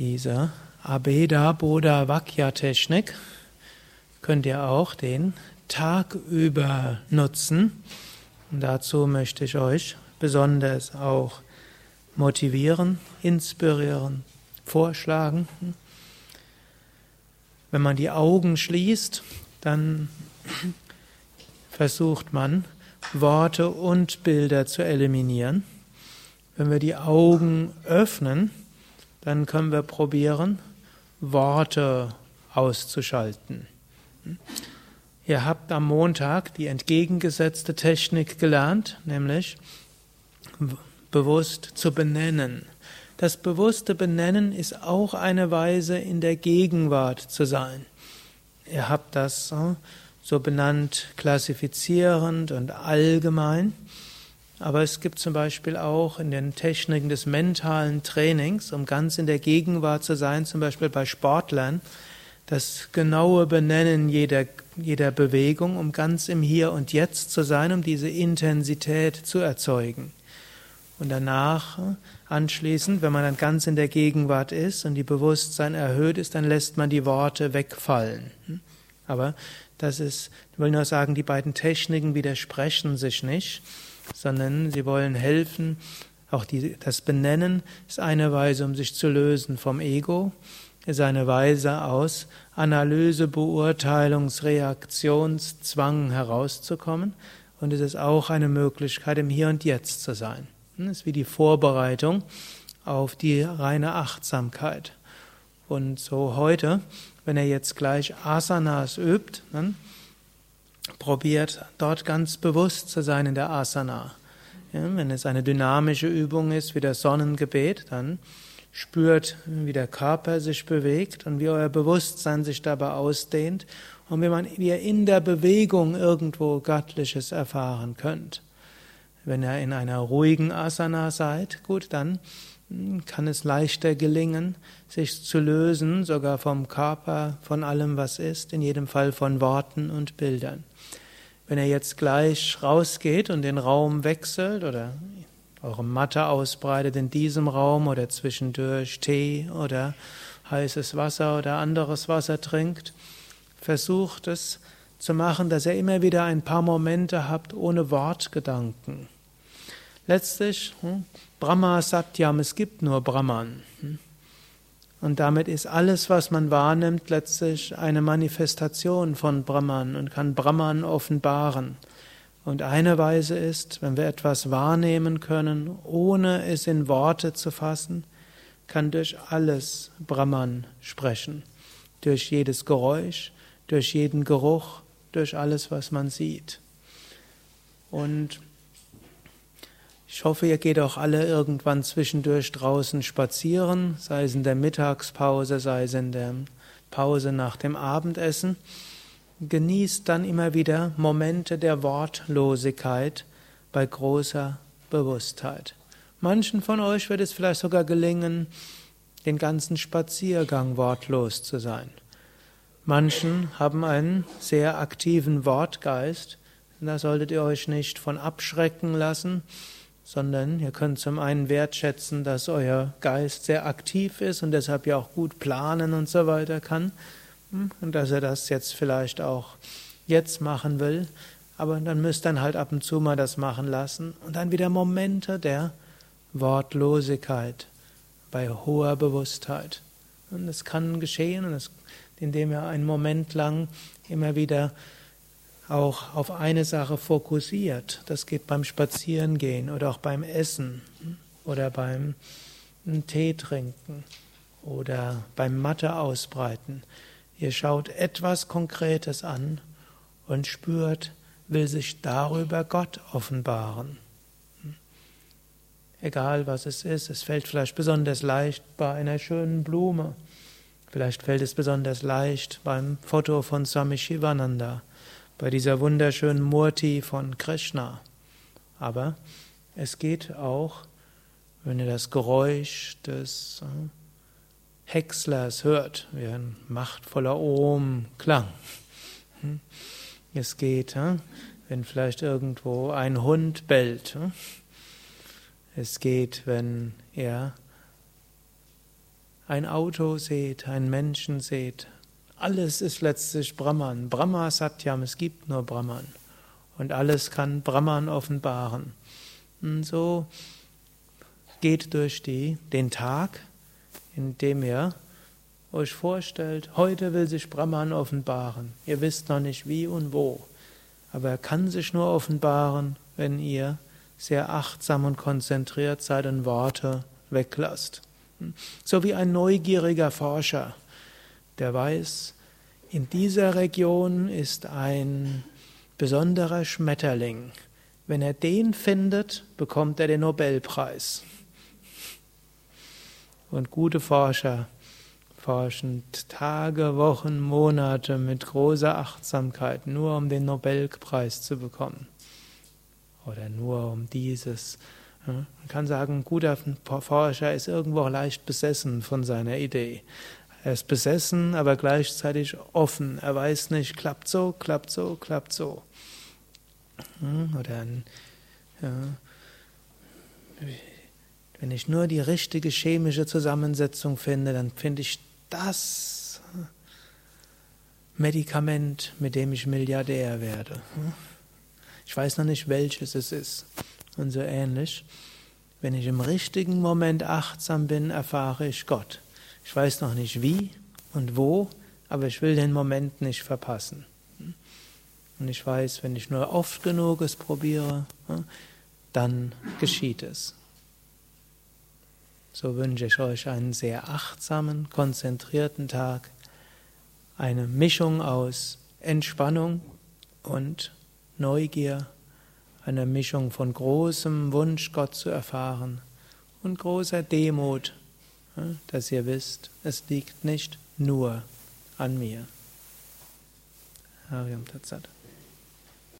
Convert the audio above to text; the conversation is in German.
Diese Abeda Bodha Vakya Technik könnt ihr auch den Tag über nutzen. Und dazu möchte ich euch besonders auch motivieren, inspirieren, vorschlagen. Wenn man die Augen schließt, dann versucht man, Worte und Bilder zu eliminieren. Wenn wir die Augen öffnen, dann können wir probieren, Worte auszuschalten. Ihr habt am Montag die entgegengesetzte Technik gelernt, nämlich bewusst zu benennen. Das bewusste Benennen ist auch eine Weise, in der Gegenwart zu sein. Ihr habt das so benannt, klassifizierend und allgemein. Aber es gibt zum Beispiel auch in den Techniken des mentalen Trainings, um ganz in der Gegenwart zu sein, zum Beispiel bei Sportlern, das genaue Benennen jeder, jeder Bewegung, um ganz im Hier und Jetzt zu sein, um diese Intensität zu erzeugen. Und danach, anschließend, wenn man dann ganz in der Gegenwart ist und die Bewusstsein erhöht ist, dann lässt man die Worte wegfallen. Aber das ist, ich will nur sagen, die beiden Techniken widersprechen sich nicht sondern sie wollen helfen. Auch die, das Benennen ist eine Weise, um sich zu lösen vom Ego, ist eine Weise aus Analyse, Beurteilungs, Reaktionszwang herauszukommen und es ist auch eine Möglichkeit, im Hier und Jetzt zu sein. Es ist wie die Vorbereitung auf die reine Achtsamkeit. Und so heute, wenn er jetzt gleich Asanas übt, dann probiert dort ganz bewusst zu sein in der Asana. Ja, wenn es eine dynamische Übung ist, wie das Sonnengebet, dann spürt, wie der Körper sich bewegt und wie euer Bewusstsein sich dabei ausdehnt und wie man wie ihr in der Bewegung irgendwo Göttliches erfahren könnt. Wenn ihr in einer ruhigen Asana seid, gut, dann hm, kann es leichter gelingen, sich zu lösen, sogar vom Körper, von allem, was ist, in jedem Fall von Worten und Bildern. Wenn er jetzt gleich rausgeht und den Raum wechselt oder eure Matte ausbreitet in diesem Raum oder zwischendurch Tee oder heißes Wasser oder anderes Wasser trinkt, versucht es zu machen, dass ihr immer wieder ein paar Momente habt ohne Wortgedanken. Letztlich, hm, Brahma Satyam, es gibt nur Brahman. Hm. Und damit ist alles, was man wahrnimmt, letztlich eine Manifestation von Brahman und kann Brahman offenbaren. Und eine Weise ist, wenn wir etwas wahrnehmen können, ohne es in Worte zu fassen, kann durch alles Brahman sprechen. Durch jedes Geräusch, durch jeden Geruch, durch alles, was man sieht. Und ich hoffe, ihr geht auch alle irgendwann zwischendurch draußen spazieren, sei es in der Mittagspause, sei es in der Pause nach dem Abendessen. Genießt dann immer wieder Momente der Wortlosigkeit bei großer Bewusstheit. Manchen von euch wird es vielleicht sogar gelingen, den ganzen Spaziergang wortlos zu sein. Manchen haben einen sehr aktiven Wortgeist, da solltet ihr euch nicht von abschrecken lassen, sondern ihr könnt zum einen wertschätzen, dass euer Geist sehr aktiv ist und deshalb ja auch gut planen und so weiter kann. Hm, und dass er das jetzt vielleicht auch jetzt machen will, aber dann müsst ihr dann halt ab und zu mal das machen lassen. Und dann wieder Momente der Wortlosigkeit bei hoher Bewusstheit. Und es kann geschehen, indem ihr einen Moment lang immer wieder auch auf eine Sache fokussiert. Das geht beim Spazierengehen oder auch beim Essen oder beim Tee trinken oder beim Matte ausbreiten. Ihr schaut etwas Konkretes an und spürt, will sich darüber Gott offenbaren. Egal was es ist, es fällt vielleicht besonders leicht bei einer schönen Blume. Vielleicht fällt es besonders leicht beim Foto von Swami Shivananda bei dieser wunderschönen Murti von Krishna. Aber es geht auch, wenn ihr das Geräusch des äh, Häckslers hört, wie ein machtvoller Ohm-Klang. Hm? Es geht, äh, wenn vielleicht irgendwo ein Hund bellt. Äh? Es geht, wenn er ein Auto seht, einen Menschen seht, alles ist letztlich Brahman. Brahma Satyam, es gibt nur Brahman. Und alles kann Brahman offenbaren. Und so geht durch die, den Tag, in dem ihr euch vorstellt, heute will sich Brahman offenbaren. Ihr wisst noch nicht wie und wo. Aber er kann sich nur offenbaren, wenn ihr sehr achtsam und konzentriert seid und Worte weglasst. So wie ein neugieriger Forscher, der weiß, in dieser Region ist ein besonderer Schmetterling. Wenn er den findet, bekommt er den Nobelpreis. Und gute Forscher forschen Tage, Wochen, Monate mit großer Achtsamkeit, nur um den Nobelpreis zu bekommen. Oder nur um dieses. Man kann sagen, ein guter Forscher ist irgendwo leicht besessen von seiner Idee. Er ist besessen, aber gleichzeitig offen. Er weiß nicht, klappt so, klappt so, klappt so. Oder ein, ja, wenn ich nur die richtige chemische Zusammensetzung finde, dann finde ich das Medikament, mit dem ich Milliardär werde. Ich weiß noch nicht, welches es ist. Und so ähnlich. Wenn ich im richtigen Moment achtsam bin, erfahre ich Gott. Ich weiß noch nicht wie und wo, aber ich will den Moment nicht verpassen. Und ich weiß, wenn ich nur oft genug es probiere, dann geschieht es. So wünsche ich euch einen sehr achtsamen, konzentrierten Tag, eine Mischung aus Entspannung und Neugier, eine Mischung von großem Wunsch, Gott zu erfahren und großer Demut, dass ihr wisst, es liegt nicht nur an mir. Hariam Tatsat.